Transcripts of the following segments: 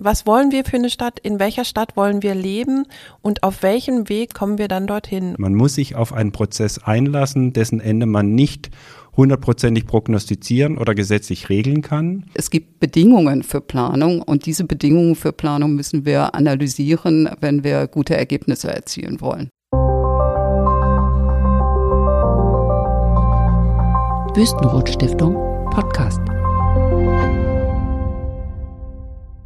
Was wollen wir für eine Stadt? In welcher Stadt wollen wir leben? Und auf welchem Weg kommen wir dann dorthin? Man muss sich auf einen Prozess einlassen, dessen Ende man nicht hundertprozentig prognostizieren oder gesetzlich regeln kann. Es gibt Bedingungen für Planung und diese Bedingungen für Planung müssen wir analysieren, wenn wir gute Ergebnisse erzielen wollen. Wüstenrot Stiftung Podcast.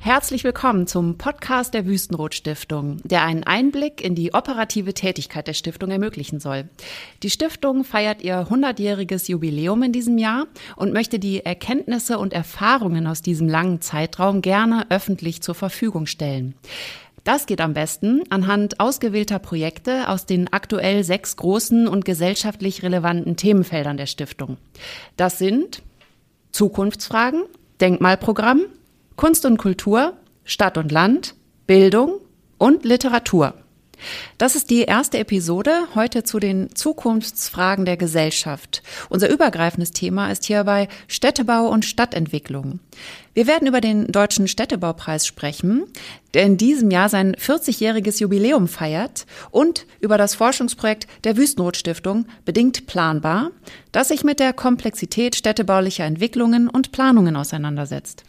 Herzlich willkommen zum Podcast der Wüstenrot Stiftung, der einen Einblick in die operative Tätigkeit der Stiftung ermöglichen soll. Die Stiftung feiert ihr 100-jähriges Jubiläum in diesem Jahr und möchte die Erkenntnisse und Erfahrungen aus diesem langen Zeitraum gerne öffentlich zur Verfügung stellen. Das geht am besten anhand ausgewählter Projekte aus den aktuell sechs großen und gesellschaftlich relevanten Themenfeldern der Stiftung. Das sind Zukunftsfragen, Denkmalprogramm, Kunst und Kultur, Stadt und Land, Bildung und Literatur. Das ist die erste Episode heute zu den Zukunftsfragen der Gesellschaft. Unser übergreifendes Thema ist hierbei Städtebau und Stadtentwicklung. Wir werden über den Deutschen Städtebaupreis sprechen, der in diesem Jahr sein 40-jähriges Jubiläum feiert und über das Forschungsprojekt der Wüstenrot-Stiftung Bedingt Planbar, das sich mit der Komplexität städtebaulicher Entwicklungen und Planungen auseinandersetzt.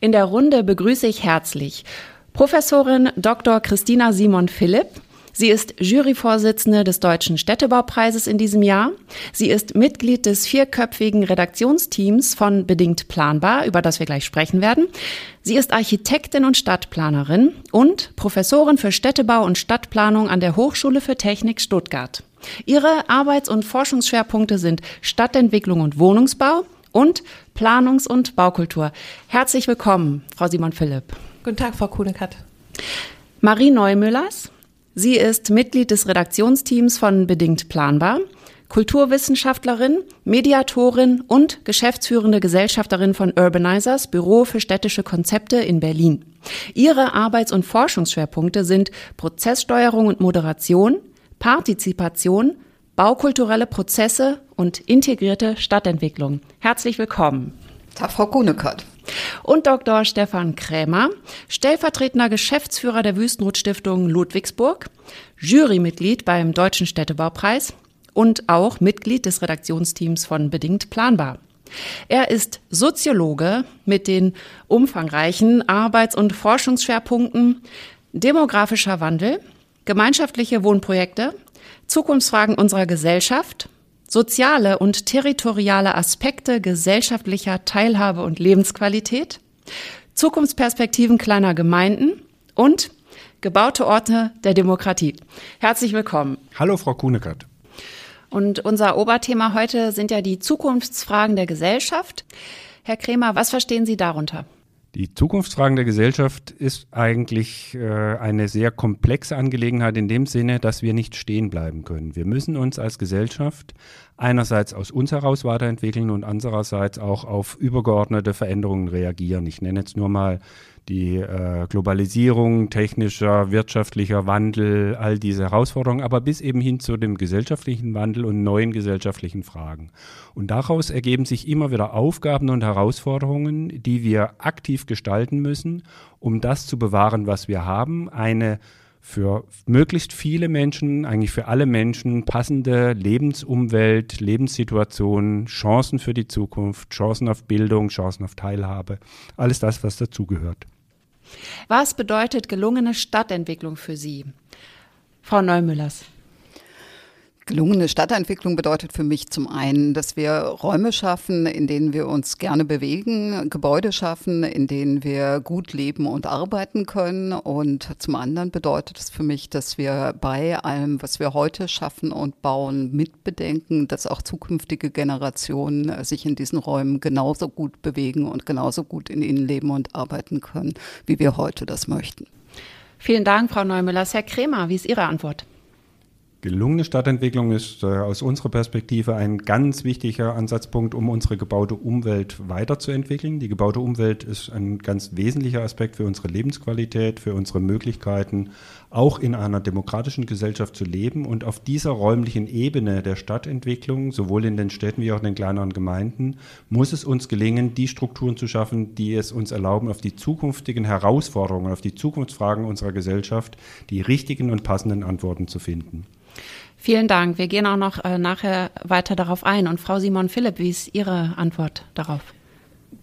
In der Runde begrüße ich herzlich Professorin Dr. Christina Simon Philipp. Sie ist Juryvorsitzende des Deutschen Städtebaupreises in diesem Jahr. Sie ist Mitglied des vierköpfigen Redaktionsteams von Bedingt Planbar, über das wir gleich sprechen werden. Sie ist Architektin und Stadtplanerin und Professorin für Städtebau und Stadtplanung an der Hochschule für Technik Stuttgart. Ihre Arbeits- und Forschungsschwerpunkte sind Stadtentwicklung und Wohnungsbau, und Planungs- und Baukultur. Herzlich willkommen, Frau Simon Philipp. Guten Tag, Frau Kuhnekert. Marie Neumüllers. Sie ist Mitglied des Redaktionsteams von Bedingt Planbar, Kulturwissenschaftlerin, Mediatorin und geschäftsführende Gesellschafterin von Urbanizers, Büro für städtische Konzepte in Berlin. Ihre Arbeits- und Forschungsschwerpunkte sind Prozesssteuerung und Moderation, Partizipation, baukulturelle Prozesse und integrierte Stadtentwicklung. Herzlich willkommen. Tag, Frau Kuhnekert. Und Dr. Stefan Krämer, stellvertretender Geschäftsführer der Wüstenrot-Stiftung Ludwigsburg, Jurymitglied beim Deutschen Städtebaupreis und auch Mitglied des Redaktionsteams von Bedingt Planbar. Er ist Soziologe mit den umfangreichen Arbeits- und Forschungsschwerpunkten demografischer Wandel, gemeinschaftliche Wohnprojekte, Zukunftsfragen unserer Gesellschaft, soziale und territoriale Aspekte gesellschaftlicher Teilhabe und Lebensqualität, Zukunftsperspektiven kleiner Gemeinden und gebaute Orte der Demokratie. Herzlich willkommen. Hallo, Frau Kuhnekert. Und unser Oberthema heute sind ja die Zukunftsfragen der Gesellschaft. Herr Kremer, was verstehen Sie darunter? Die Zukunftsfragen der Gesellschaft ist eigentlich äh, eine sehr komplexe Angelegenheit in dem Sinne, dass wir nicht stehen bleiben können. Wir müssen uns als Gesellschaft einerseits aus uns heraus weiterentwickeln und andererseits auch auf übergeordnete Veränderungen reagieren. Ich nenne jetzt nur mal die äh, Globalisierung, technischer, wirtschaftlicher Wandel, all diese Herausforderungen, aber bis eben hin zu dem gesellschaftlichen Wandel und neuen gesellschaftlichen Fragen. Und daraus ergeben sich immer wieder Aufgaben und Herausforderungen, die wir aktiv gestalten müssen, um das zu bewahren, was wir haben, eine für möglichst viele Menschen, eigentlich für alle Menschen passende Lebensumwelt, Lebenssituation, Chancen für die Zukunft, Chancen auf Bildung, Chancen auf Teilhabe, alles das, was dazugehört. Was bedeutet gelungene Stadtentwicklung für Sie? Frau Neumüllers. Gelungene Stadtentwicklung bedeutet für mich zum einen, dass wir Räume schaffen, in denen wir uns gerne bewegen, Gebäude schaffen, in denen wir gut leben und arbeiten können. Und zum anderen bedeutet es für mich, dass wir bei allem, was wir heute schaffen und bauen, mitbedenken, dass auch zukünftige Generationen sich in diesen Räumen genauso gut bewegen und genauso gut in ihnen leben und arbeiten können, wie wir heute das möchten. Vielen Dank, Frau Neumüllers. Herr Kremer, wie ist Ihre Antwort? Gelungene Stadtentwicklung ist äh, aus unserer Perspektive ein ganz wichtiger Ansatzpunkt, um unsere gebaute Umwelt weiterzuentwickeln. Die gebaute Umwelt ist ein ganz wesentlicher Aspekt für unsere Lebensqualität, für unsere Möglichkeiten, auch in einer demokratischen Gesellschaft zu leben. Und auf dieser räumlichen Ebene der Stadtentwicklung, sowohl in den Städten wie auch in den kleineren Gemeinden, muss es uns gelingen, die Strukturen zu schaffen, die es uns erlauben, auf die zukünftigen Herausforderungen, auf die Zukunftsfragen unserer Gesellschaft die richtigen und passenden Antworten zu finden. Vielen Dank. Wir gehen auch noch äh, nachher weiter darauf ein. Und Frau Simon Philipp, wie ist Ihre Antwort darauf?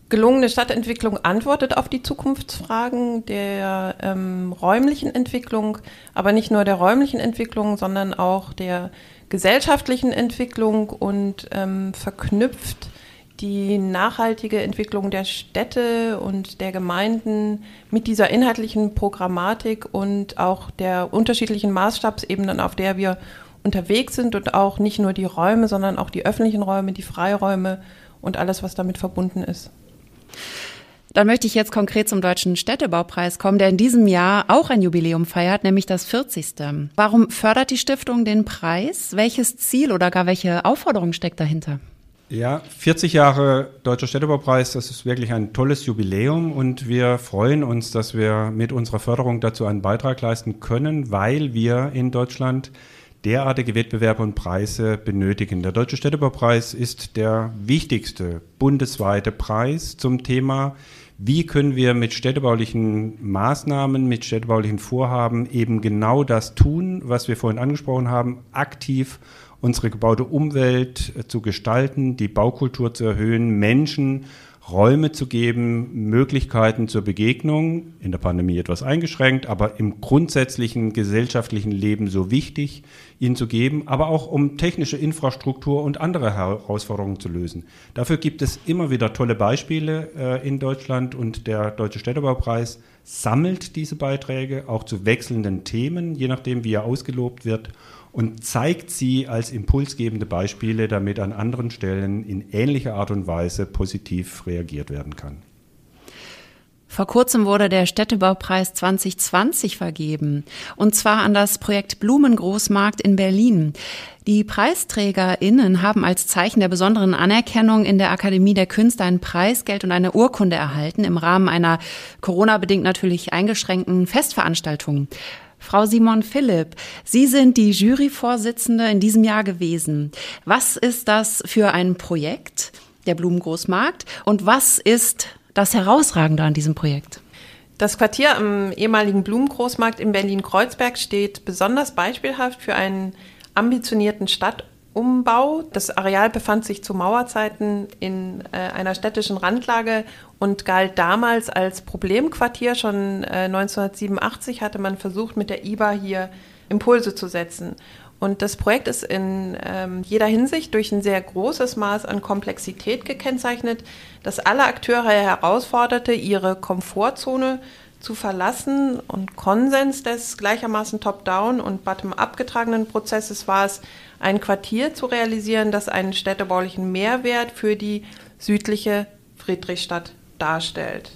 Gelungene Stadtentwicklung antwortet auf die Zukunftsfragen der ähm, räumlichen Entwicklung, aber nicht nur der räumlichen Entwicklung, sondern auch der gesellschaftlichen Entwicklung und ähm, verknüpft die nachhaltige Entwicklung der Städte und der Gemeinden mit dieser inhaltlichen Programmatik und auch der unterschiedlichen Maßstabsebenen, auf der wir unterwegs sind und auch nicht nur die Räume, sondern auch die öffentlichen Räume, die Freiräume und alles, was damit verbunden ist. Dann möchte ich jetzt konkret zum Deutschen Städtebaupreis kommen, der in diesem Jahr auch ein Jubiläum feiert, nämlich das 40. Warum fördert die Stiftung den Preis? Welches Ziel oder gar welche Aufforderung steckt dahinter? Ja, 40 Jahre Deutscher Städtebaupreis, das ist wirklich ein tolles Jubiläum und wir freuen uns, dass wir mit unserer Förderung dazu einen Beitrag leisten können, weil wir in Deutschland derartige Wettbewerbe und Preise benötigen. Der Deutsche Städtebaupreis ist der wichtigste bundesweite Preis zum Thema, wie können wir mit städtebaulichen Maßnahmen, mit städtebaulichen Vorhaben eben genau das tun, was wir vorhin angesprochen haben, aktiv unsere gebaute Umwelt zu gestalten, die Baukultur zu erhöhen, Menschen Räume zu geben, Möglichkeiten zur Begegnung, in der Pandemie etwas eingeschränkt, aber im grundsätzlichen gesellschaftlichen Leben so wichtig, ihnen zu geben, aber auch um technische Infrastruktur und andere Herausforderungen zu lösen. Dafür gibt es immer wieder tolle Beispiele äh, in Deutschland und der Deutsche Städtebaupreis sammelt diese Beiträge auch zu wechselnden Themen, je nachdem, wie er ausgelobt wird und zeigt sie als impulsgebende Beispiele, damit an anderen Stellen in ähnlicher Art und Weise positiv reagiert werden kann. Vor kurzem wurde der Städtebaupreis 2020 vergeben, und zwar an das Projekt Blumengroßmarkt in Berlin. Die PreisträgerInnen haben als Zeichen der besonderen Anerkennung in der Akademie der Künste ein Preisgeld und eine Urkunde erhalten im Rahmen einer Corona-bedingt natürlich eingeschränkten Festveranstaltung. Frau Simon Philipp, Sie sind die Juryvorsitzende in diesem Jahr gewesen. Was ist das für ein Projekt, der Blumengroßmarkt, und was ist das Herausragende an diesem Projekt? Das Quartier am ehemaligen Blumengroßmarkt in Berlin-Kreuzberg steht besonders beispielhaft für einen ambitionierten Stadt- Umbau. Das Areal befand sich zu Mauerzeiten in äh, einer städtischen Randlage und galt damals als Problemquartier. Schon äh, 1987 hatte man versucht, mit der IBA hier Impulse zu setzen. Und das Projekt ist in ähm, jeder Hinsicht durch ein sehr großes Maß an Komplexität gekennzeichnet, das alle Akteure herausforderte, ihre Komfortzone zu verlassen und Konsens des gleichermaßen top-down und bottom-up getragenen Prozesses war es, ein Quartier zu realisieren, das einen städtebaulichen Mehrwert für die südliche Friedrichstadt darstellt.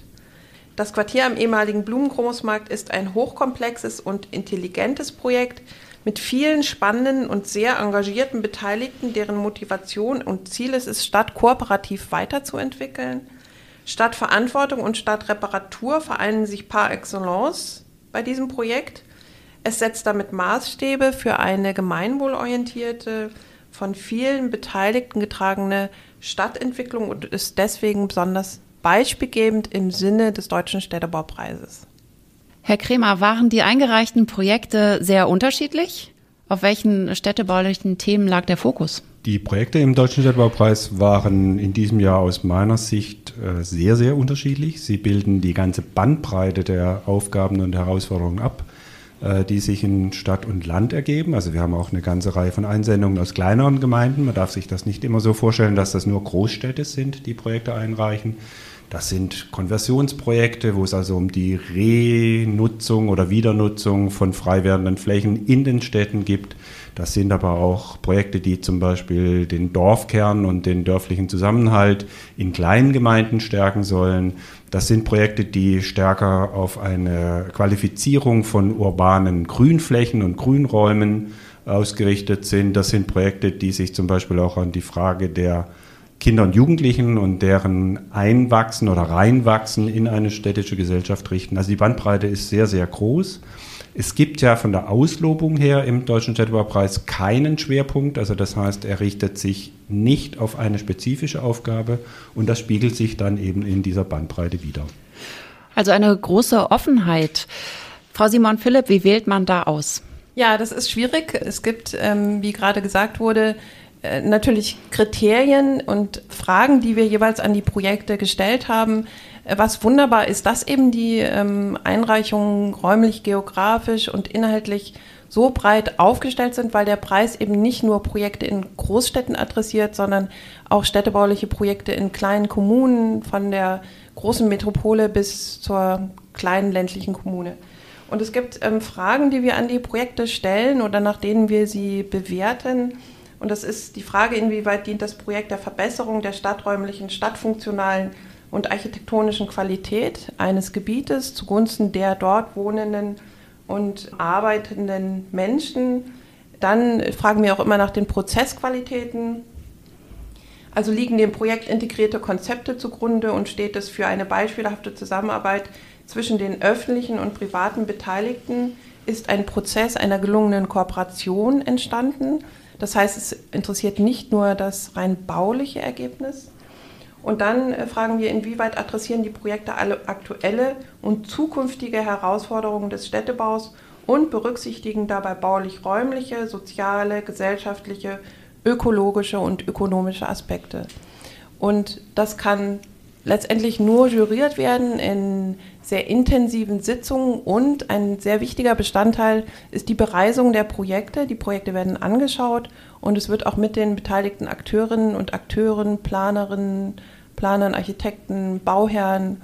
Das Quartier am ehemaligen Blumengroßmarkt ist ein hochkomplexes und intelligentes Projekt mit vielen spannenden und sehr engagierten Beteiligten, deren Motivation und Ziel es ist, Stadt kooperativ weiterzuentwickeln. Stadtverantwortung und Stadtreparatur vereinen sich par excellence bei diesem Projekt. Es setzt damit Maßstäbe für eine gemeinwohlorientierte, von vielen Beteiligten getragene Stadtentwicklung und ist deswegen besonders beispielgebend im Sinne des Deutschen Städtebaupreises. Herr Kremer, waren die eingereichten Projekte sehr unterschiedlich? Auf welchen städtebaulichen Themen lag der Fokus? Die Projekte im Deutschen Städtebaupreis waren in diesem Jahr aus meiner Sicht äh, sehr, sehr unterschiedlich. Sie bilden die ganze Bandbreite der Aufgaben und Herausforderungen ab. Äh, die sich in Stadt und Land ergeben. Also wir haben auch eine ganze Reihe von Einsendungen aus kleineren Gemeinden. Man darf sich das nicht immer so vorstellen, dass das nur Großstädte sind, die Projekte einreichen. Das sind Konversionsprojekte, wo es also um die Renutzung oder Wiedernutzung von frei werdenden Flächen in den Städten gibt. Das sind aber auch Projekte, die zum Beispiel den Dorfkern und den dörflichen Zusammenhalt in kleinen Gemeinden stärken sollen. Das sind Projekte, die stärker auf eine Qualifizierung von urbanen Grünflächen und Grünräumen ausgerichtet sind. Das sind Projekte, die sich zum Beispiel auch an die Frage der Kinder und Jugendlichen und deren Einwachsen oder Reinwachsen in eine städtische Gesellschaft richten. Also die Bandbreite ist sehr, sehr groß. Es gibt ja von der Auslobung her im Deutschen Städtebaupreis keinen Schwerpunkt. Also das heißt, er richtet sich nicht auf eine spezifische Aufgabe und das spiegelt sich dann eben in dieser Bandbreite wieder. Also eine große Offenheit. Frau Simon Philipp, wie wählt man da aus? Ja, das ist schwierig. Es gibt, ähm, wie gerade gesagt wurde, äh, natürlich Kriterien und Fragen, die wir jeweils an die Projekte gestellt haben. Was wunderbar ist, dass eben die ähm, Einreichungen räumlich, geografisch und inhaltlich so breit aufgestellt sind, weil der Preis eben nicht nur Projekte in Großstädten adressiert, sondern auch städtebauliche Projekte in kleinen Kommunen, von der großen Metropole bis zur kleinen ländlichen Kommune. Und es gibt ähm, Fragen, die wir an die Projekte stellen oder nach denen wir sie bewerten. Und das ist die Frage, inwieweit dient das Projekt der Verbesserung der stadträumlichen, stadtfunktionalen und architektonischen Qualität eines Gebietes zugunsten der dort wohnenden und arbeitenden Menschen. Dann fragen wir auch immer nach den Prozessqualitäten. Also liegen dem Projekt integrierte Konzepte zugrunde und steht es für eine beispielhafte Zusammenarbeit zwischen den öffentlichen und privaten Beteiligten? Ist ein Prozess einer gelungenen Kooperation entstanden? Das heißt, es interessiert nicht nur das rein bauliche Ergebnis. Und dann äh, fragen wir, inwieweit adressieren die Projekte alle aktuelle und zukünftige Herausforderungen des Städtebaus und berücksichtigen dabei baulich-räumliche, soziale, gesellschaftliche, ökologische und ökonomische Aspekte. Und das kann letztendlich nur juriert werden in sehr intensiven Sitzungen und ein sehr wichtiger Bestandteil ist die Bereisung der Projekte. Die Projekte werden angeschaut und es wird auch mit den beteiligten Akteurinnen und Akteuren, Planerinnen, Planern, Architekten, Bauherren,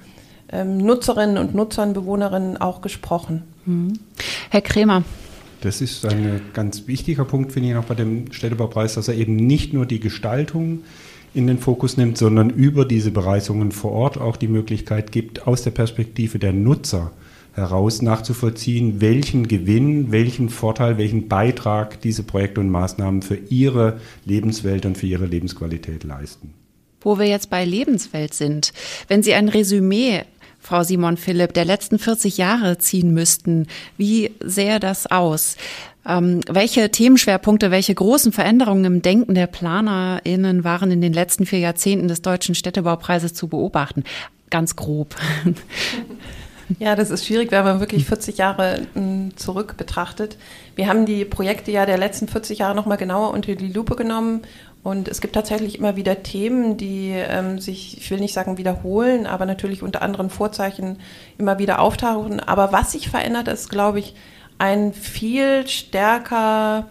ähm, Nutzerinnen und Nutzern, Bewohnerinnen auch gesprochen. Mhm. Herr Kremer. Das ist ein ganz wichtiger Punkt, finde ich, noch bei dem Städtebaupreis, dass er eben nicht nur die Gestaltung in den Fokus nimmt, sondern über diese Bereisungen vor Ort auch die Möglichkeit gibt, aus der Perspektive der Nutzer heraus nachzuvollziehen, welchen Gewinn, welchen Vorteil, welchen Beitrag diese Projekte und Maßnahmen für ihre Lebenswelt und für ihre Lebensqualität leisten. Wo wir jetzt bei Lebenswelt sind, wenn Sie ein Resümee Frau Simon Philipp, der letzten 40 Jahre ziehen müssten. Wie sähe das aus? Ähm, welche Themenschwerpunkte, welche großen Veränderungen im Denken der PlanerInnen waren in den letzten vier Jahrzehnten des Deutschen Städtebaupreises zu beobachten? Ganz grob. Ja, das ist schwierig, wenn man wirklich 40 Jahre hm, zurück betrachtet. Wir haben die Projekte ja der letzten 40 Jahre nochmal genauer unter die Lupe genommen und es gibt tatsächlich immer wieder Themen, die ähm, sich, ich will nicht sagen wiederholen, aber natürlich unter anderen Vorzeichen immer wieder auftauchen. Aber was sich verändert, ist, glaube ich, ein viel stärker,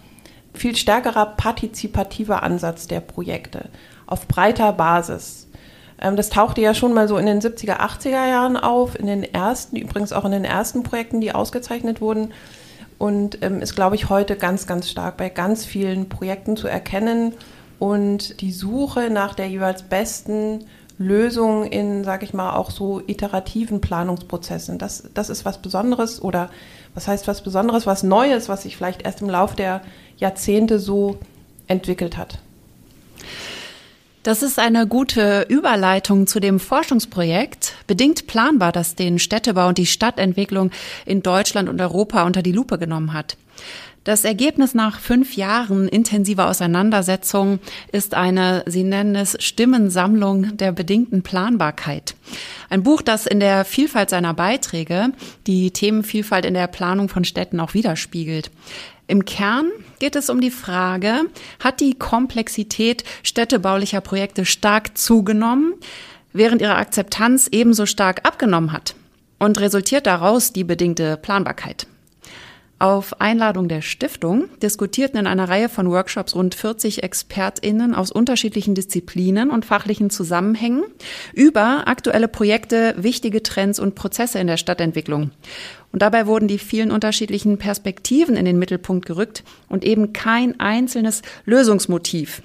viel stärkerer partizipativer Ansatz der Projekte auf breiter Basis. Ähm, das tauchte ja schon mal so in den 70er, 80er Jahren auf, in den ersten, übrigens auch in den ersten Projekten, die ausgezeichnet wurden. Und ähm, ist, glaube ich, heute ganz, ganz stark bei ganz vielen Projekten zu erkennen. Und die Suche nach der jeweils besten Lösung in, sage ich mal, auch so iterativen Planungsprozessen. Das, das ist was Besonderes oder was heißt was Besonderes, was Neues, was sich vielleicht erst im Laufe der Jahrzehnte so entwickelt hat. Das ist eine gute Überleitung zu dem Forschungsprojekt, bedingt planbar, das den Städtebau und die Stadtentwicklung in Deutschland und Europa unter die Lupe genommen hat. Das Ergebnis nach fünf Jahren intensiver Auseinandersetzung ist eine, Sie nennen es Stimmensammlung der bedingten Planbarkeit. Ein Buch, das in der Vielfalt seiner Beiträge die Themenvielfalt in der Planung von Städten auch widerspiegelt. Im Kern geht es um die Frage, hat die Komplexität städtebaulicher Projekte stark zugenommen, während ihre Akzeptanz ebenso stark abgenommen hat? Und resultiert daraus die bedingte Planbarkeit? Auf Einladung der Stiftung diskutierten in einer Reihe von Workshops rund 40 ExpertInnen aus unterschiedlichen Disziplinen und fachlichen Zusammenhängen über aktuelle Projekte, wichtige Trends und Prozesse in der Stadtentwicklung. Und dabei wurden die vielen unterschiedlichen Perspektiven in den Mittelpunkt gerückt und eben kein einzelnes Lösungsmotiv.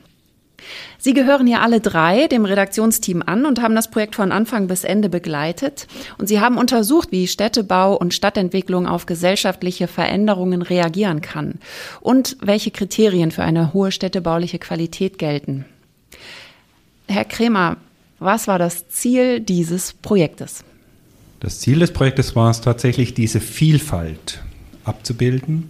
Sie gehören ja alle drei dem Redaktionsteam an und haben das Projekt von Anfang bis Ende begleitet. Und Sie haben untersucht, wie Städtebau und Stadtentwicklung auf gesellschaftliche Veränderungen reagieren kann und welche Kriterien für eine hohe städtebauliche Qualität gelten. Herr Kremer, was war das Ziel dieses Projektes? Das Ziel des Projektes war es tatsächlich, diese Vielfalt abzubilden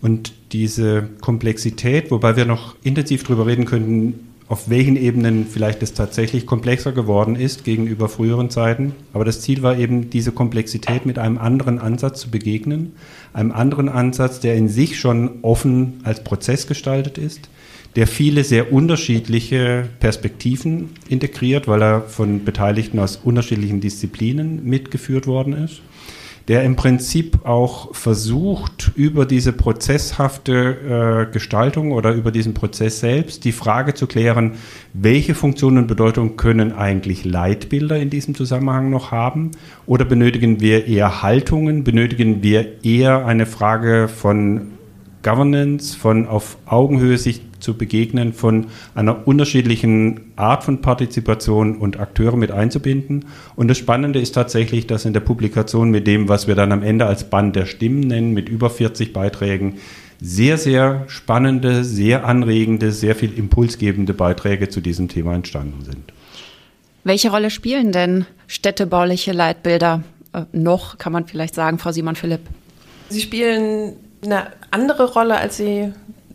und diese Komplexität, wobei wir noch intensiv darüber reden könnten, auf welchen Ebenen vielleicht es tatsächlich komplexer geworden ist gegenüber früheren Zeiten. Aber das Ziel war eben, diese Komplexität mit einem anderen Ansatz zu begegnen, einem anderen Ansatz, der in sich schon offen als Prozess gestaltet ist, der viele sehr unterschiedliche Perspektiven integriert, weil er von Beteiligten aus unterschiedlichen Disziplinen mitgeführt worden ist, der im Prinzip auch versucht, über diese prozesshafte äh, Gestaltung oder über diesen Prozess selbst die Frage zu klären, welche Funktion und Bedeutung können eigentlich Leitbilder in diesem Zusammenhang noch haben? Oder benötigen wir eher Haltungen, benötigen wir eher eine Frage von Governance, von auf Augenhöhe sich zu begegnen, von einer unterschiedlichen Art von Partizipation und Akteure mit einzubinden. Und das Spannende ist tatsächlich, dass in der Publikation mit dem, was wir dann am Ende als Band der Stimmen nennen, mit über 40 Beiträgen, sehr, sehr spannende, sehr anregende, sehr viel impulsgebende Beiträge zu diesem Thema entstanden sind. Welche Rolle spielen denn städtebauliche Leitbilder äh, noch, kann man vielleicht sagen, Frau Simon-Philipp? Sie spielen eine andere Rolle, als sie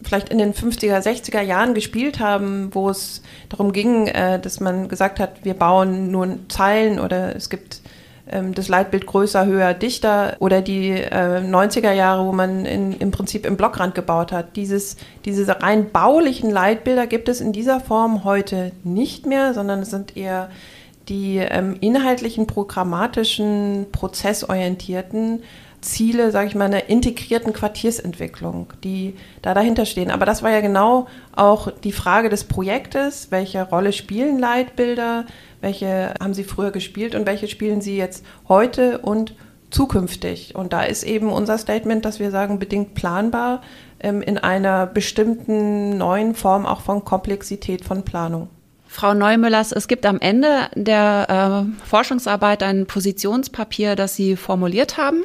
vielleicht in den 50er, 60er Jahren gespielt haben, wo es darum ging, äh, dass man gesagt hat, wir bauen nur Zeilen oder es gibt ähm, das Leitbild größer, höher, dichter oder die äh, 90er Jahre, wo man in, im Prinzip im Blockrand gebaut hat. Dieses, diese rein baulichen Leitbilder gibt es in dieser Form heute nicht mehr, sondern es sind eher die ähm, inhaltlichen, programmatischen, prozessorientierten Ziele, sage ich mal, einer integrierten Quartiersentwicklung, die da dahinter stehen. Aber das war ja genau auch die Frage des Projektes. Welche Rolle spielen Leitbilder? Welche haben sie früher gespielt und welche spielen sie jetzt heute und zukünftig? Und da ist eben unser Statement, dass wir sagen, bedingt planbar ähm, in einer bestimmten neuen Form auch von Komplexität von Planung. Frau Neumüllers, es gibt am Ende der äh, Forschungsarbeit ein Positionspapier, das Sie formuliert haben.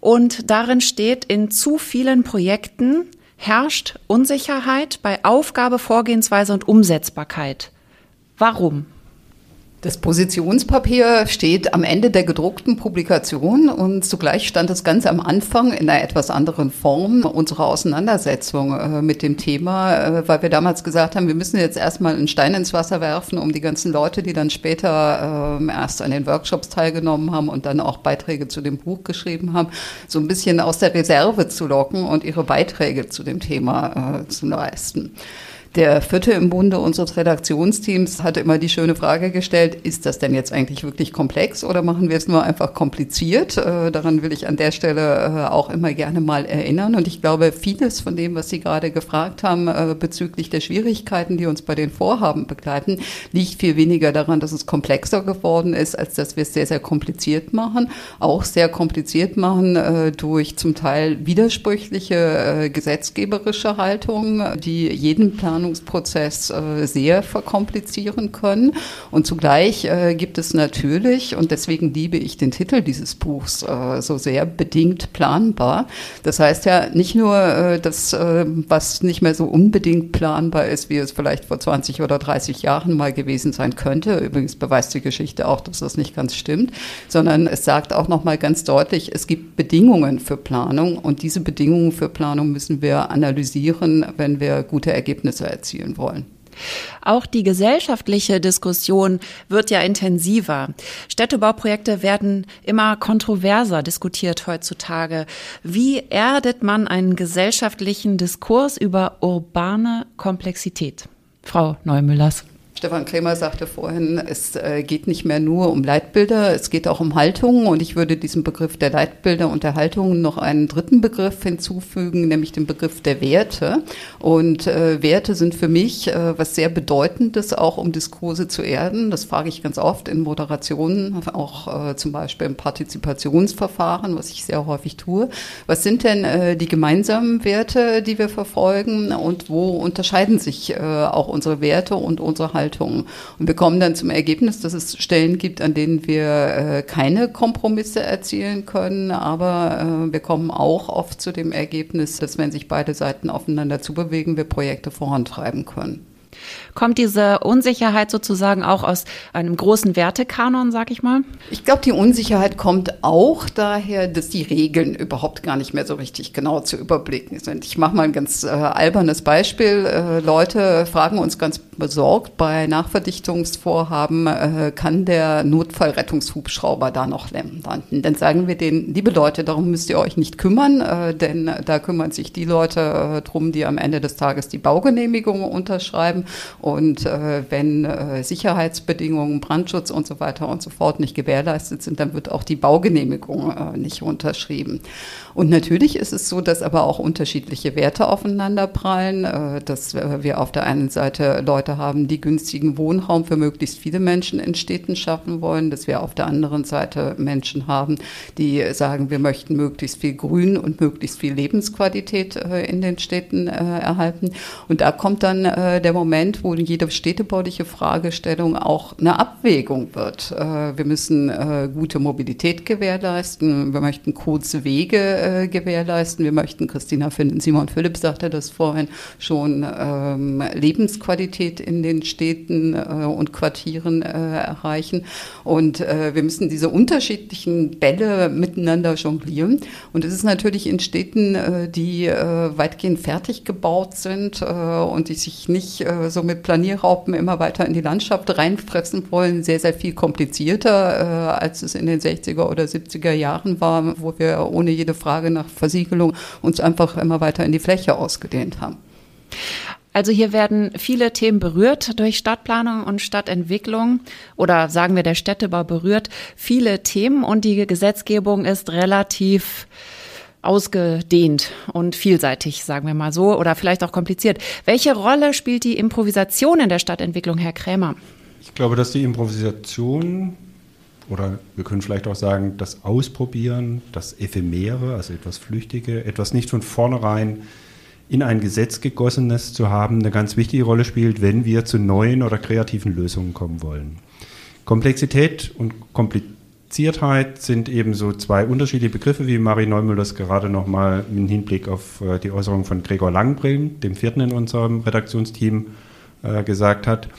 Und darin steht, in zu vielen Projekten herrscht Unsicherheit bei Aufgabe, Vorgehensweise und Umsetzbarkeit. Warum? Das Positionspapier steht am Ende der gedruckten Publikation und zugleich stand es ganz am Anfang in einer etwas anderen Form unserer Auseinandersetzung äh, mit dem Thema, äh, weil wir damals gesagt haben, wir müssen jetzt erstmal einen Stein ins Wasser werfen, um die ganzen Leute, die dann später äh, erst an den Workshops teilgenommen haben und dann auch Beiträge zu dem Buch geschrieben haben, so ein bisschen aus der Reserve zu locken und ihre Beiträge zu dem Thema äh, zu leisten. Der vierte im Bunde unseres Redaktionsteams hat immer die schöne Frage gestellt, ist das denn jetzt eigentlich wirklich komplex oder machen wir es nur einfach kompliziert? Äh, daran will ich an der Stelle äh, auch immer gerne mal erinnern. Und ich glaube, vieles von dem, was Sie gerade gefragt haben äh, bezüglich der Schwierigkeiten, die uns bei den Vorhaben begleiten, liegt viel weniger daran, dass es komplexer geworden ist, als dass wir es sehr, sehr kompliziert machen. Auch sehr kompliziert machen äh, durch zum Teil widersprüchliche äh, gesetzgeberische Haltungen, die jeden Plan Planungsprozess äh, sehr verkomplizieren können. Und zugleich äh, gibt es natürlich, und deswegen liebe ich den Titel dieses Buchs äh, so sehr, bedingt planbar. Das heißt ja nicht nur das, was nicht mehr so unbedingt planbar ist, wie es vielleicht vor 20 oder 30 Jahren mal gewesen sein könnte. Übrigens beweist die Geschichte auch, dass das nicht ganz stimmt, sondern es sagt auch noch mal ganz deutlich, es gibt Bedingungen für Planung und diese Bedingungen für Planung müssen wir analysieren, wenn wir gute Ergebnisse erzielen wollen. Auch die gesellschaftliche Diskussion wird ja intensiver. Städtebauprojekte werden immer kontroverser diskutiert heutzutage. Wie erdet man einen gesellschaftlichen Diskurs über urbane Komplexität? Frau Neumüllers. Stefan Kremer sagte vorhin, es äh, geht nicht mehr nur um Leitbilder, es geht auch um Haltungen. Und ich würde diesem Begriff der Leitbilder und der Haltungen noch einen dritten Begriff hinzufügen, nämlich den Begriff der Werte. Und äh, Werte sind für mich äh, was sehr Bedeutendes, auch um Diskurse zu erden. Das frage ich ganz oft in Moderationen, auch äh, zum Beispiel im Partizipationsverfahren, was ich sehr häufig tue. Was sind denn äh, die gemeinsamen Werte, die wir verfolgen und wo unterscheiden sich äh, auch unsere Werte und unsere Haltungen? Und wir kommen dann zum Ergebnis, dass es Stellen gibt, an denen wir äh, keine Kompromisse erzielen können, aber äh, wir kommen auch oft zu dem Ergebnis, dass wenn sich beide Seiten aufeinander zubewegen, wir Projekte vorantreiben können. Kommt diese Unsicherheit sozusagen auch aus einem großen Wertekanon, sag ich mal? Ich glaube, die Unsicherheit kommt auch daher, dass die Regeln überhaupt gar nicht mehr so richtig genau zu überblicken sind. Ich mache mal ein ganz äh, albernes Beispiel. Äh, Leute fragen uns ganz besorgt bei Nachverdichtungsvorhaben, äh, kann der Notfallrettungshubschrauber da noch landen? Dann sagen wir denen, liebe Leute, darum müsst ihr euch nicht kümmern, äh, denn da kümmern sich die Leute äh, drum, die am Ende des Tages die Baugenehmigung unterschreiben. Und äh, wenn äh, Sicherheitsbedingungen, Brandschutz und so weiter und so fort nicht gewährleistet sind, dann wird auch die Baugenehmigung äh, nicht unterschrieben. Und natürlich ist es so, dass aber auch unterschiedliche Werte aufeinanderprallen, äh, dass äh, wir auf der einen Seite Leute haben, die günstigen Wohnraum für möglichst viele Menschen in Städten schaffen wollen, dass wir auf der anderen Seite Menschen haben, die sagen, wir möchten möglichst viel Grün und möglichst viel Lebensqualität äh, in den Städten erhalten. Und da kommt dann der Moment, wo jede städtebauliche Fragestellung auch eine Abwägung wird. Wir müssen gute Mobilität gewährleisten, wir möchten kurze Wege äh, gewährleisten. Wir möchten, Christina finden, Simon Philipp sagte das vorhin, schon ähm, Lebensqualität in den Städten äh, und Quartieren äh, erreichen. Und äh, wir müssen diese unterschiedlichen Bälle miteinander jonglieren. Und es ist natürlich in Städten, äh, die äh, weitgehend fertig gebaut sind und die sich nicht so mit Planierraupen immer weiter in die Landschaft reinfressen wollen, sehr, sehr viel komplizierter, als es in den 60er oder 70er Jahren war, wo wir ohne jede Frage Frage nach Versiegelung uns einfach immer weiter in die Fläche ausgedehnt haben. Also hier werden viele Themen berührt durch Stadtplanung und Stadtentwicklung oder sagen wir der Städtebau berührt viele Themen und die Gesetzgebung ist relativ ausgedehnt und vielseitig, sagen wir mal so, oder vielleicht auch kompliziert. Welche Rolle spielt die Improvisation in der Stadtentwicklung, Herr Krämer? Ich glaube, dass die Improvisation oder wir können vielleicht auch sagen, das Ausprobieren, das Ephemere, also etwas Flüchtige, etwas nicht von vornherein in ein Gesetz gegossenes zu haben, eine ganz wichtige Rolle spielt, wenn wir zu neuen oder kreativen Lösungen kommen wollen. Komplexität und Kompliziertheit sind eben so zwei unterschiedliche Begriffe, wie Marie Neumüller das gerade nochmal im Hinblick auf äh, die Äußerung von Gregor Langbrillen, dem vierten in unserem Redaktionsteam, äh, gesagt hat.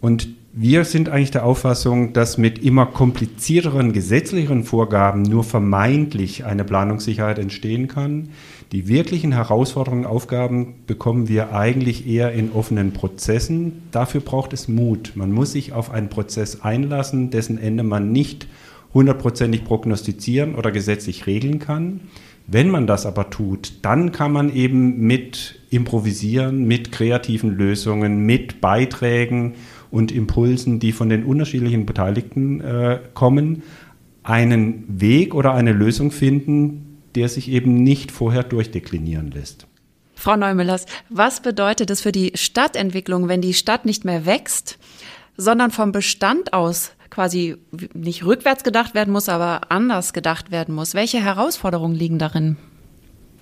Und wir sind eigentlich der Auffassung, dass mit immer komplizierteren gesetzlichen Vorgaben nur vermeintlich eine Planungssicherheit entstehen kann. Die wirklichen Herausforderungen, Aufgaben bekommen wir eigentlich eher in offenen Prozessen. Dafür braucht es Mut. Man muss sich auf einen Prozess einlassen, dessen Ende man nicht hundertprozentig prognostizieren oder gesetzlich regeln kann. Wenn man das aber tut, dann kann man eben mit improvisieren, mit kreativen Lösungen, mit Beiträgen und Impulsen, die von den unterschiedlichen Beteiligten äh, kommen, einen Weg oder eine Lösung finden, der sich eben nicht vorher durchdeklinieren lässt. Frau Neumüllers, was bedeutet es für die Stadtentwicklung, wenn die Stadt nicht mehr wächst, sondern vom Bestand aus quasi nicht rückwärts gedacht werden muss, aber anders gedacht werden muss? Welche Herausforderungen liegen darin?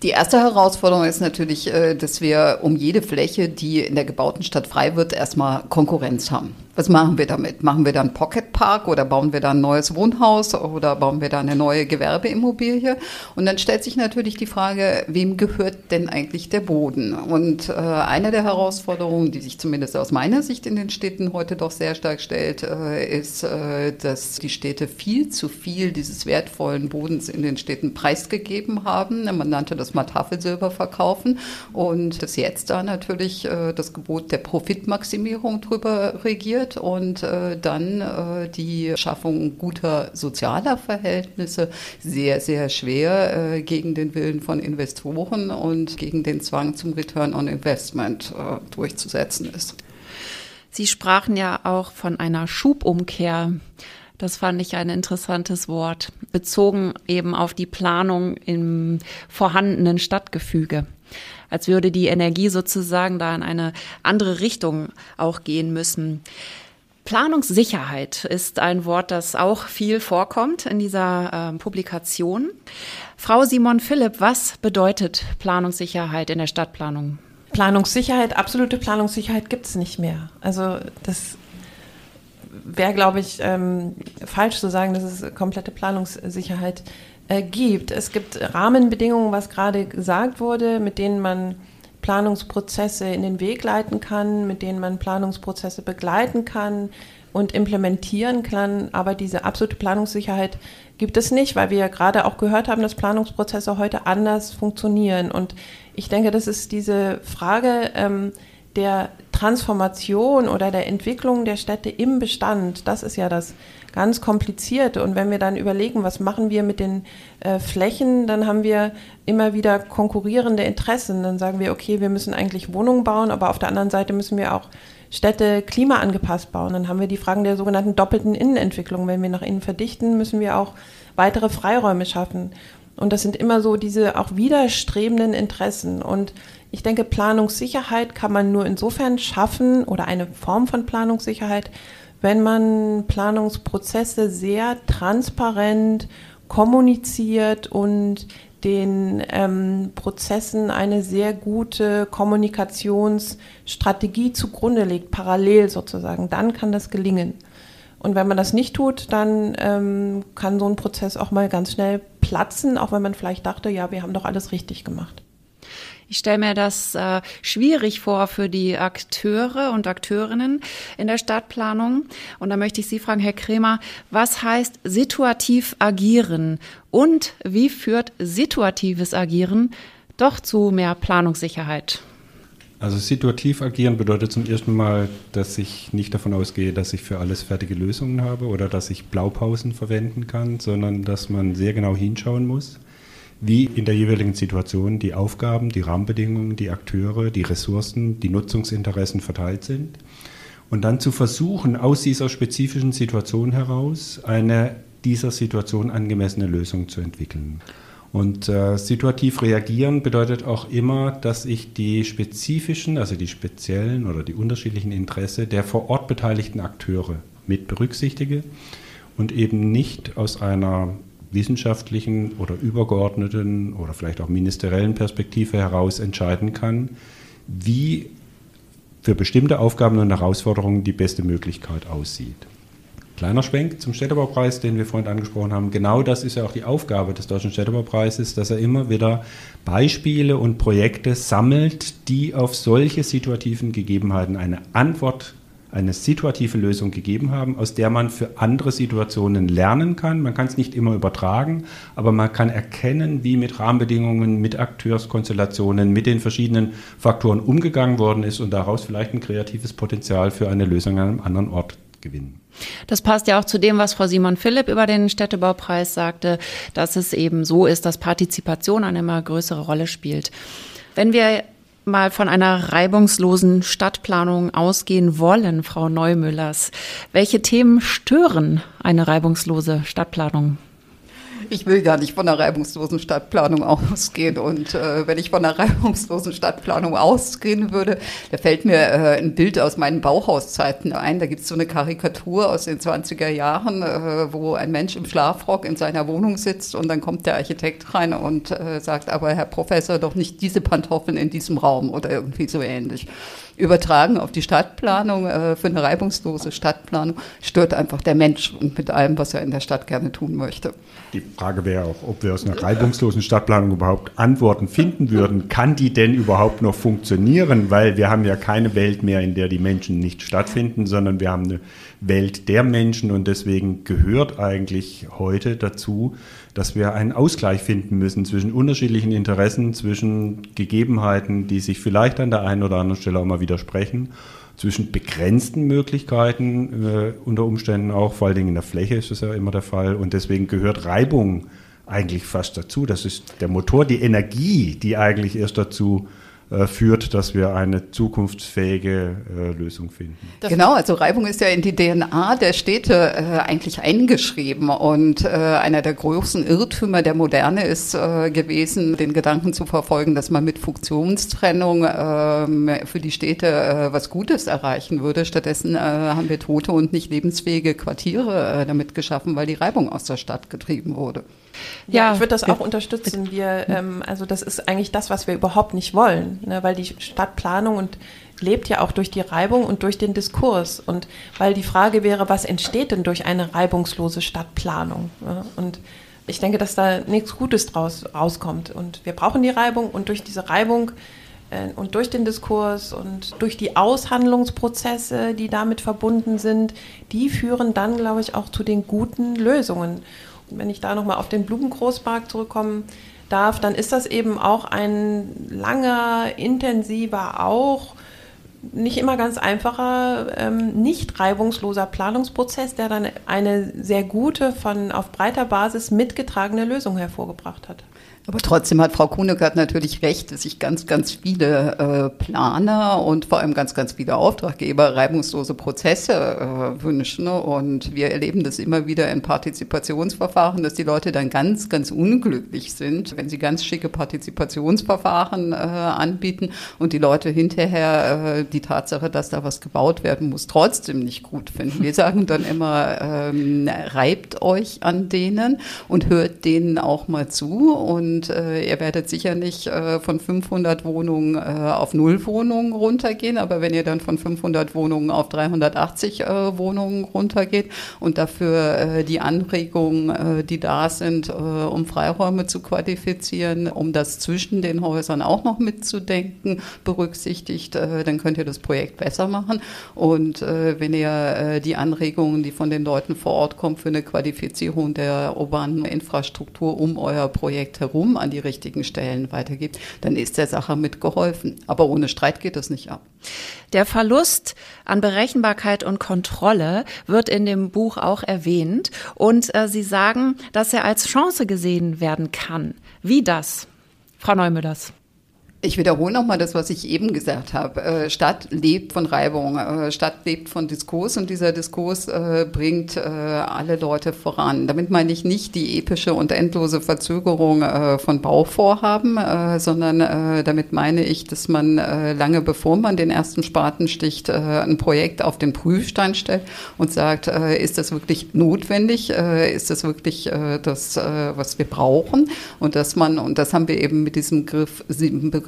Die erste Herausforderung ist natürlich, äh, dass wir um jede Fläche, die in der gebauten Stadt frei wird, erstmal Konkurrenz haben. Was machen wir damit? Machen wir dann Pocket Park oder bauen wir da ein neues Wohnhaus oder bauen wir da eine neue Gewerbeimmobilie? Und dann stellt sich natürlich die Frage, wem gehört denn eigentlich der Boden? Und äh, eine der Herausforderungen, die sich zumindest aus meiner Sicht in den Städten heute doch sehr stark stellt, äh, ist, äh, dass die Städte viel zu viel dieses wertvollen Bodens in den Städten preisgegeben haben. Man nannte das mal Tafelsilber verkaufen und dass jetzt da natürlich äh, das Gebot der Profitmaximierung drüber regiert wird und äh, dann äh, die Schaffung guter sozialer Verhältnisse sehr, sehr schwer äh, gegen den Willen von Investoren und gegen den Zwang zum Return on Investment äh, durchzusetzen ist. Sie sprachen ja auch von einer Schubumkehr. Das fand ich ein interessantes Wort, bezogen eben auf die Planung im vorhandenen Stadtgefüge. Als würde die Energie sozusagen da in eine andere Richtung auch gehen müssen. Planungssicherheit ist ein Wort, das auch viel vorkommt in dieser äh, Publikation. Frau Simon Philipp, was bedeutet Planungssicherheit in der Stadtplanung? Planungssicherheit, absolute Planungssicherheit gibt es nicht mehr. Also das wäre, glaube ich, ähm, falsch zu sagen, dass es komplette Planungssicherheit äh, gibt. Es gibt Rahmenbedingungen, was gerade gesagt wurde, mit denen man Planungsprozesse in den Weg leiten kann, mit denen man Planungsprozesse begleiten kann und implementieren kann. Aber diese absolute Planungssicherheit gibt es nicht, weil wir gerade auch gehört haben, dass Planungsprozesse heute anders funktionieren. Und ich denke, das ist diese Frage, ähm, der Transformation oder der Entwicklung der Städte im Bestand, das ist ja das ganz Komplizierte. Und wenn wir dann überlegen, was machen wir mit den äh, Flächen, dann haben wir immer wieder konkurrierende Interessen. Dann sagen wir, okay, wir müssen eigentlich Wohnungen bauen, aber auf der anderen Seite müssen wir auch Städte klimaangepasst bauen. Dann haben wir die Fragen der sogenannten doppelten Innenentwicklung. Wenn wir nach innen verdichten, müssen wir auch weitere Freiräume schaffen. Und das sind immer so diese auch widerstrebenden Interessen. Und ich denke, Planungssicherheit kann man nur insofern schaffen oder eine Form von Planungssicherheit, wenn man Planungsprozesse sehr transparent kommuniziert und den ähm, Prozessen eine sehr gute Kommunikationsstrategie zugrunde legt, parallel sozusagen, dann kann das gelingen. Und wenn man das nicht tut, dann ähm, kann so ein Prozess auch mal ganz schnell platzen, auch wenn man vielleicht dachte, ja, wir haben doch alles richtig gemacht. Ich stelle mir das äh, schwierig vor für die Akteure und Akteurinnen in der Stadtplanung. Und da möchte ich Sie fragen, Herr Kremer, was heißt situativ agieren und wie führt situatives Agieren doch zu mehr Planungssicherheit? Also situativ agieren bedeutet zum ersten Mal, dass ich nicht davon ausgehe, dass ich für alles fertige Lösungen habe oder dass ich Blaupausen verwenden kann, sondern dass man sehr genau hinschauen muss wie in der jeweiligen Situation die Aufgaben, die Rahmenbedingungen, die Akteure, die Ressourcen, die Nutzungsinteressen verteilt sind. Und dann zu versuchen, aus dieser spezifischen Situation heraus eine dieser Situation angemessene Lösung zu entwickeln. Und äh, situativ reagieren bedeutet auch immer, dass ich die spezifischen, also die speziellen oder die unterschiedlichen Interesse der vor Ort beteiligten Akteure mit berücksichtige und eben nicht aus einer wissenschaftlichen oder übergeordneten oder vielleicht auch ministeriellen Perspektive heraus entscheiden kann, wie für bestimmte Aufgaben und Herausforderungen die beste Möglichkeit aussieht. Kleiner Schwenk zum Städtebaupreis, den wir vorhin angesprochen haben. Genau das ist ja auch die Aufgabe des Deutschen Städtebaupreises, dass er immer wieder Beispiele und Projekte sammelt, die auf solche situativen Gegebenheiten eine Antwort eine situative Lösung gegeben haben, aus der man für andere Situationen lernen kann. Man kann es nicht immer übertragen, aber man kann erkennen, wie mit Rahmenbedingungen, mit Akteurskonstellationen, mit den verschiedenen Faktoren umgegangen worden ist und daraus vielleicht ein kreatives Potenzial für eine Lösung an einem anderen Ort gewinnen. Das passt ja auch zu dem, was Frau Simon Philipp über den Städtebaupreis sagte, dass es eben so ist, dass Partizipation eine immer größere Rolle spielt. Wenn wir mal von einer reibungslosen Stadtplanung ausgehen wollen, Frau Neumüllers, welche Themen stören eine reibungslose Stadtplanung? Ich will gar nicht von einer reibungslosen Stadtplanung ausgehen. Und äh, wenn ich von einer reibungslosen Stadtplanung ausgehen würde, da fällt mir äh, ein Bild aus meinen Bauhauszeiten ein. Da gibt es so eine Karikatur aus den 20er Jahren, äh, wo ein Mensch im Schlafrock in seiner Wohnung sitzt und dann kommt der Architekt rein und äh, sagt, aber Herr Professor, doch nicht diese Pantoffeln in diesem Raum oder irgendwie so ähnlich übertragen auf die Stadtplanung, äh, für eine reibungslose Stadtplanung, stört einfach der Mensch und mit allem, was er in der Stadt gerne tun möchte. Die Frage wäre auch, ob wir aus einer reibungslosen Stadtplanung überhaupt Antworten finden würden. Kann die denn überhaupt noch funktionieren? Weil wir haben ja keine Welt mehr, in der die Menschen nicht stattfinden, sondern wir haben eine Welt der Menschen und deswegen gehört eigentlich heute dazu, dass wir einen Ausgleich finden müssen zwischen unterschiedlichen Interessen, zwischen Gegebenheiten, die sich vielleicht an der einen oder anderen Stelle auch mal widersprechen, zwischen begrenzten Möglichkeiten, äh, unter Umständen auch, vor allen Dingen in der Fläche ist das ja immer der Fall. Und deswegen gehört Reibung eigentlich fast dazu. Das ist der Motor, die Energie, die eigentlich erst dazu führt, dass wir eine zukunftsfähige äh, Lösung finden. Das genau, also Reibung ist ja in die DNA der Städte äh, eigentlich eingeschrieben und äh, einer der großen Irrtümer der Moderne ist äh, gewesen, den Gedanken zu verfolgen, dass man mit Funktionstrennung ähm, für die Städte äh, was Gutes erreichen würde. Stattdessen haben wir tote und nicht lebensfähige Quartiere damit geschaffen, weil die Reibung aus der Stadt getrieben wurde. Ja, ja ich würde das auch unterstützen. Wir, ähm, also das ist eigentlich das, was wir überhaupt nicht wollen, ne? weil die Stadtplanung und lebt ja auch durch die Reibung und durch den Diskurs. Und weil die Frage wäre, was entsteht denn durch eine reibungslose Stadtplanung? Ne? Und ich denke, dass da nichts Gutes draus rauskommt. Und wir brauchen die Reibung und durch diese Reibung äh, und durch den Diskurs und durch die Aushandlungsprozesse, die damit verbunden sind, die führen dann, glaube ich, auch zu den guten Lösungen wenn ich da nochmal auf den Blumengroßmarkt zurückkommen darf, dann ist das eben auch ein langer, intensiver, auch nicht immer ganz einfacher, ähm, nicht reibungsloser Planungsprozess, der dann eine sehr gute, von auf breiter Basis mitgetragene Lösung hervorgebracht hat. Aber trotzdem hat Frau Kunegard natürlich recht, dass sich ganz, ganz viele äh, Planer und vor allem ganz, ganz viele Auftraggeber reibungslose Prozesse äh, wünschen. Und wir erleben das immer wieder in Partizipationsverfahren, dass die Leute dann ganz, ganz unglücklich sind, wenn sie ganz schicke Partizipationsverfahren äh, anbieten und die Leute hinterher äh, die Tatsache, dass da was gebaut werden muss, trotzdem nicht gut finden. Wir sagen dann immer, ähm, reibt euch an denen und hört denen auch mal zu und und äh, ihr werdet sicher nicht äh, von 500 Wohnungen äh, auf null Wohnungen runtergehen, aber wenn ihr dann von 500 Wohnungen auf 380 äh, Wohnungen runtergeht und dafür äh, die Anregungen, äh, die da sind, um Freiräume zu qualifizieren, um das zwischen den Häusern auch noch mitzudenken, berücksichtigt, dann könnt ihr das Projekt besser machen. Und wenn ihr die Anregungen, die von den Leuten vor Ort kommen, für eine Qualifizierung der urbanen Infrastruktur um euer Projekt herum herum an die richtigen Stellen weitergibt, dann ist der Sache mitgeholfen. Aber ohne Streit geht das nicht ab. Der Verlust an Berechenbarkeit und Kontrolle wird in dem Buch auch erwähnt. Und äh, Sie sagen, dass er als Chance gesehen werden kann. Wie das? Frau Neumüllers. Ich wiederhole nochmal das, was ich eben gesagt habe. Äh, Stadt lebt von Reibung, äh, Stadt lebt von Diskurs und dieser Diskurs äh, bringt alle Leute voran. Damit meine ich nicht die epische und endlose Verzögerung von Bauvorhaben, sondern damit meine ich, dass man lange bevor man den ersten Spaten sticht, ein Projekt auf den Prüfstein stellt und sagt, ist das wirklich notwendig? Ist das wirklich das, was wir brauchen? Und dass man, und das haben wir eben mit diesem Begriff,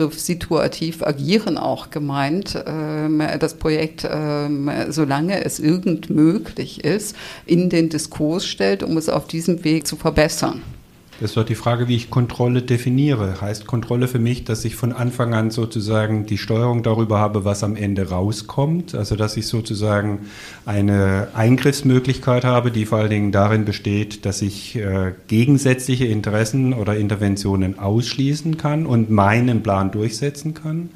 Begriff situativ agieren auch gemeint. Ähm, das Projekt, ähm, solange es irgend möglich ist, in den Diskurs stellt, um es auf diesem Weg zu verbessern. Das wird die Frage, wie ich Kontrolle definiere. Heißt Kontrolle für mich, dass ich von Anfang an sozusagen die Steuerung darüber habe, was am Ende rauskommt? Also dass ich sozusagen eine Eingriffsmöglichkeit habe, die vor allen Dingen darin besteht, dass ich äh, gegensätzliche Interessen oder Interventionen ausschließen kann und meinen Plan durchsetzen kann?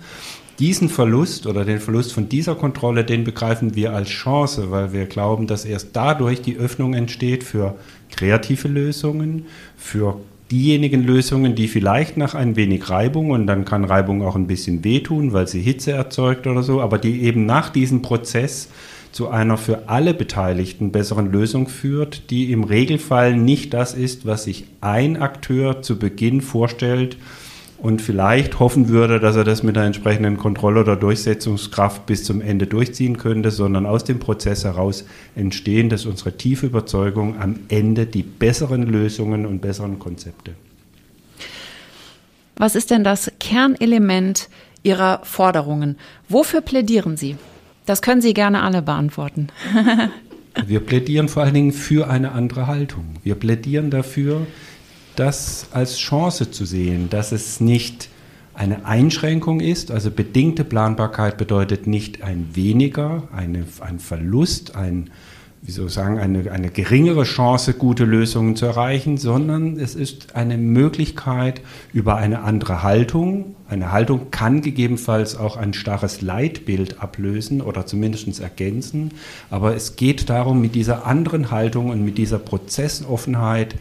Diesen Verlust oder den Verlust von dieser Kontrolle, den begreifen wir als Chance, weil wir glauben, dass erst dadurch die Öffnung entsteht für kreative Lösungen, für diejenigen Lösungen, die vielleicht nach ein wenig Reibung, und dann kann Reibung auch ein bisschen wehtun, weil sie Hitze erzeugt oder so, aber die eben nach diesem Prozess zu einer für alle Beteiligten besseren Lösung führt, die im Regelfall nicht das ist, was sich ein Akteur zu Beginn vorstellt, und vielleicht hoffen würde, dass er das mit einer entsprechenden Kontrolle oder Durchsetzungskraft bis zum Ende durchziehen könnte, sondern aus dem Prozess heraus entstehen, das ist unsere tiefe Überzeugung, am Ende die besseren Lösungen und besseren Konzepte. Was ist denn das Kernelement Ihrer Forderungen? Wofür plädieren Sie? Das können Sie gerne alle beantworten. Wir plädieren vor allen Dingen für eine andere Haltung. Wir plädieren dafür, das als Chance zu sehen, dass es nicht eine Einschränkung ist, also bedingte Planbarkeit bedeutet nicht ein weniger, eine, ein Verlust, ein, wie soll ich sagen, eine, eine geringere Chance, gute Lösungen zu erreichen, sondern es ist eine Möglichkeit über eine andere Haltung. Eine Haltung kann gegebenenfalls auch ein starres Leitbild ablösen oder zumindest ergänzen, aber es geht darum, mit dieser anderen Haltung und mit dieser Prozessoffenheit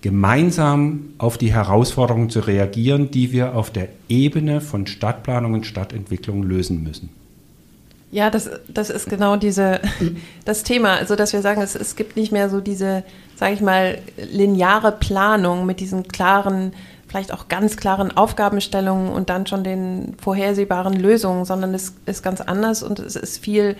gemeinsam auf die Herausforderungen zu reagieren, die wir auf der Ebene von Stadtplanung und Stadtentwicklung lösen müssen. Ja, das, das ist genau diese, das Thema. Also, dass wir sagen, es, es gibt nicht mehr so diese, sage ich mal, lineare Planung mit diesen klaren, vielleicht auch ganz klaren Aufgabenstellungen und dann schon den vorhersehbaren Lösungen, sondern es ist ganz anders und es ist viel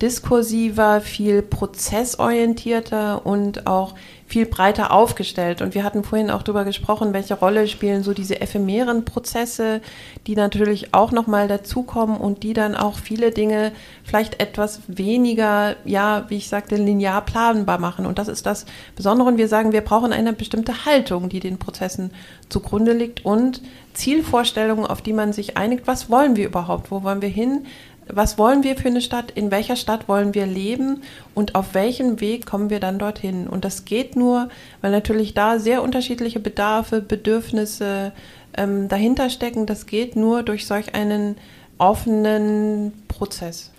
diskursiver, viel prozessorientierter und auch viel breiter aufgestellt. Und wir hatten vorhin auch darüber gesprochen, welche Rolle spielen so diese ephemeren Prozesse, die natürlich auch nochmal dazukommen und die dann auch viele Dinge vielleicht etwas weniger, ja, wie ich sagte, linear planbar machen. Und das ist das Besondere. Und wir sagen, wir brauchen eine bestimmte Haltung, die den Prozessen zugrunde liegt und Zielvorstellungen, auf die man sich einigt. Was wollen wir überhaupt? Wo wollen wir hin? Was wollen wir für eine Stadt, in welcher Stadt wollen wir leben und auf welchem Weg kommen wir dann dorthin. Und das geht nur, weil natürlich da sehr unterschiedliche Bedarfe, Bedürfnisse ähm, dahinter stecken. Das geht nur durch solch einen offenen Prozess.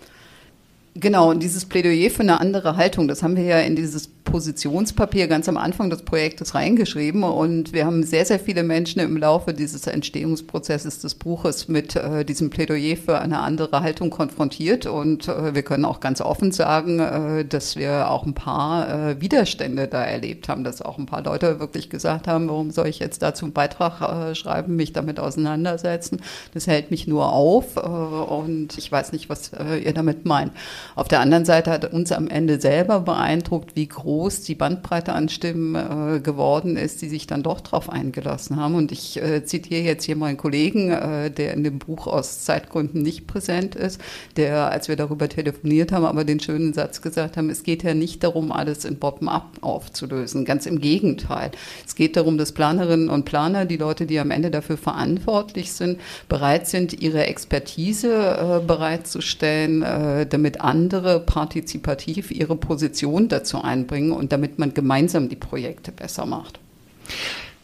Genau, und dieses Plädoyer für eine andere Haltung, das haben wir ja in dieses Positionspapier ganz am Anfang des Projektes reingeschrieben und wir haben sehr, sehr viele Menschen im Laufe dieses Entstehungsprozesses des Buches mit äh, diesem Plädoyer für eine andere Haltung konfrontiert und äh, wir können auch ganz offen sagen, äh, dass wir auch ein paar äh, Widerstände da erlebt haben, dass auch ein paar Leute wirklich gesagt haben, warum soll ich jetzt dazu einen Beitrag äh, schreiben, mich damit auseinandersetzen, das hält mich nur auf äh, und ich weiß nicht, was ihr damit meint. Auf der anderen Seite hat uns am Ende selber beeindruckt, wie groß groß die Bandbreite an Stimmen äh, geworden ist, die sich dann doch darauf eingelassen haben. Und ich äh, zitiere jetzt hier meinen Kollegen, äh, der in dem Buch aus Zeitgründen nicht präsent ist, der, als wir darüber telefoniert haben, aber den schönen Satz gesagt haben, es geht ja nicht darum, alles in Bottom-up aufzulösen. Ganz im Gegenteil. Es geht darum, dass Planerinnen und Planer, die Leute, die am Ende dafür verantwortlich sind, bereit sind, ihre Expertise äh, bereitzustellen, äh, damit andere partizipativ ihre Position dazu einbringen und damit man gemeinsam die Projekte besser macht.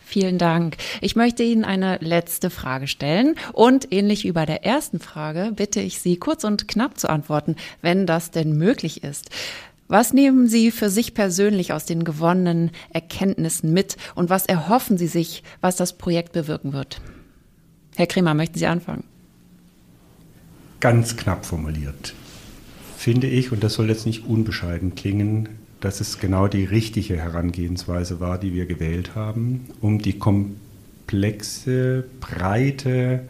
Vielen Dank. Ich möchte Ihnen eine letzte Frage stellen und ähnlich wie bei der ersten Frage bitte ich Sie kurz und knapp zu antworten, wenn das denn möglich ist. Was nehmen Sie für sich persönlich aus den gewonnenen Erkenntnissen mit und was erhoffen Sie sich, was das Projekt bewirken wird? Herr Kremer, möchten Sie anfangen? Ganz knapp formuliert, finde ich, und das soll jetzt nicht unbescheiden klingen, dass es genau die richtige Herangehensweise war, die wir gewählt haben, um die komplexe, breite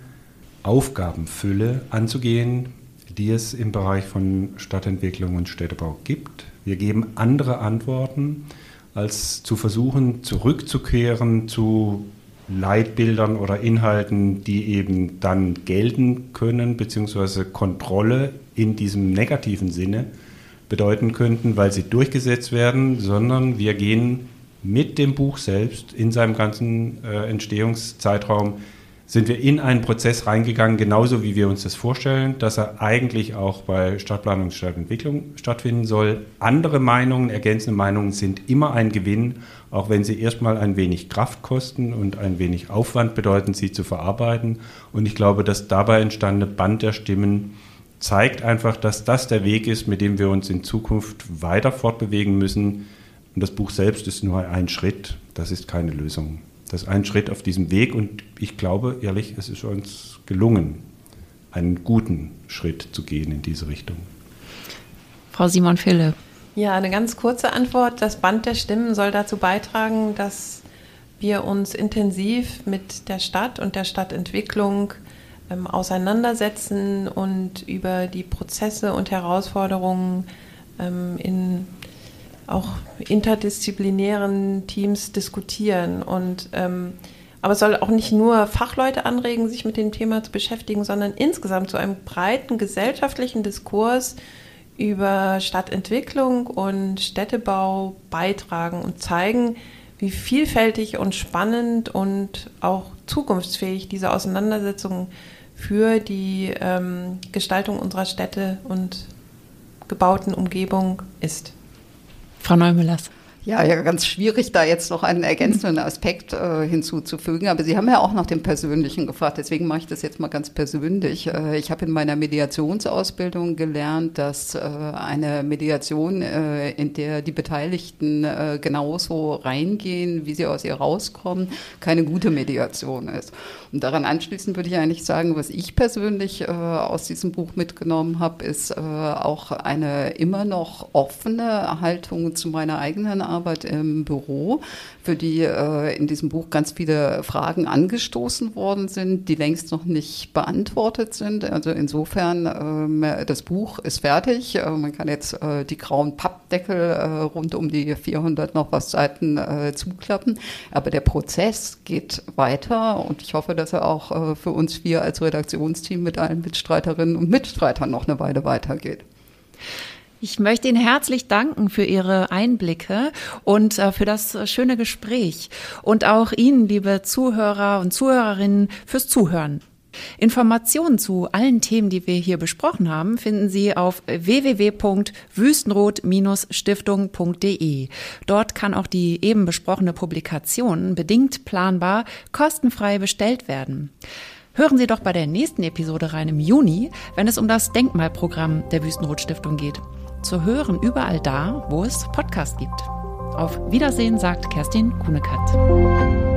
Aufgabenfülle anzugehen, die es im Bereich von Stadtentwicklung und Städtebau gibt. Wir geben andere Antworten, als zu versuchen, zurückzukehren zu Leitbildern oder Inhalten, die eben dann gelten können, beziehungsweise Kontrolle in diesem negativen Sinne bedeuten könnten, weil sie durchgesetzt werden, sondern wir gehen mit dem Buch selbst in seinem ganzen äh, Entstehungszeitraum sind wir in einen Prozess reingegangen, genauso wie wir uns das vorstellen, dass er eigentlich auch bei Stadtplanung und Stadtentwicklung stattfinden soll. Andere Meinungen, ergänzende Meinungen sind immer ein Gewinn, auch wenn sie erstmal ein wenig Kraft kosten und ein wenig Aufwand bedeuten, sie zu verarbeiten. Und ich glaube, das dabei entstandene Band der Stimmen zeigt einfach, dass das der Weg ist, mit dem wir uns in Zukunft weiter fortbewegen müssen. Und das Buch selbst ist nur ein Schritt, das ist keine Lösung. Das ist ein Schritt auf diesem Weg und ich glaube ehrlich, es ist uns gelungen, einen guten Schritt zu gehen in diese Richtung. Frau Simon Philipp. Ja, eine ganz kurze Antwort. Das Band der Stimmen soll dazu beitragen, dass wir uns intensiv mit der Stadt und der Stadtentwicklung ähm, auseinandersetzen und über die Prozesse und Herausforderungen ähm, in auch interdisziplinären Teams diskutieren. Und, ähm, aber es soll auch nicht nur Fachleute anregen, sich mit dem Thema zu beschäftigen, sondern insgesamt zu einem breiten gesellschaftlichen Diskurs über Stadtentwicklung und Städtebau beitragen und zeigen, wie vielfältig und spannend und auch zukunftsfähig diese Auseinandersetzungen für die ähm, Gestaltung unserer Städte und gebauten Umgebung ist. Frau Neumüllers. Ja, ja, ganz schwierig, da jetzt noch einen ergänzenden Aspekt äh, hinzuzufügen. Aber Sie haben ja auch nach dem Persönlichen gefragt. Deswegen mache ich das jetzt mal ganz persönlich. Äh, ich habe in meiner Mediationsausbildung gelernt, dass äh, eine Mediation, äh, in der die Beteiligten äh, genauso reingehen, wie sie aus ihr rauskommen, keine gute Mediation ist. Daran anschließend würde ich eigentlich sagen, was ich persönlich äh, aus diesem Buch mitgenommen habe, ist auch eine immer noch offene Haltung zu meiner eigenen Arbeit im Büro, für die äh, in diesem Buch ganz viele Fragen angestoßen worden sind, die längst noch nicht beantwortet sind. Also insofern, ähm, das Buch ist fertig. Äh, man kann jetzt äh, die grauen Pappdeckel äh, rund um die 400 noch was Seiten äh, zuklappen. Aber der Prozess geht weiter und ich hoffe, dass er auch äh, für uns vier als Redaktionsteam mit allen Mitstreiterinnen und Mitstreitern noch eine Weile weitergeht. Ich möchte Ihnen herzlich danken für Ihre Einblicke und äh, für das schöne Gespräch und auch Ihnen, liebe Zuhörer und Zuhörerinnen, fürs Zuhören. Informationen zu allen Themen, die wir hier besprochen haben, finden Sie auf www.wüstenrot-stiftung.de. Dort kann auch die eben besprochene Publikation bedingt planbar kostenfrei bestellt werden. Hören Sie doch bei der nächsten Episode rein im Juni, wenn es um das Denkmalprogramm der Wüstenrot Stiftung geht zu hören überall da, wo es Podcasts gibt. Auf Wiedersehen sagt Kerstin Kunekat.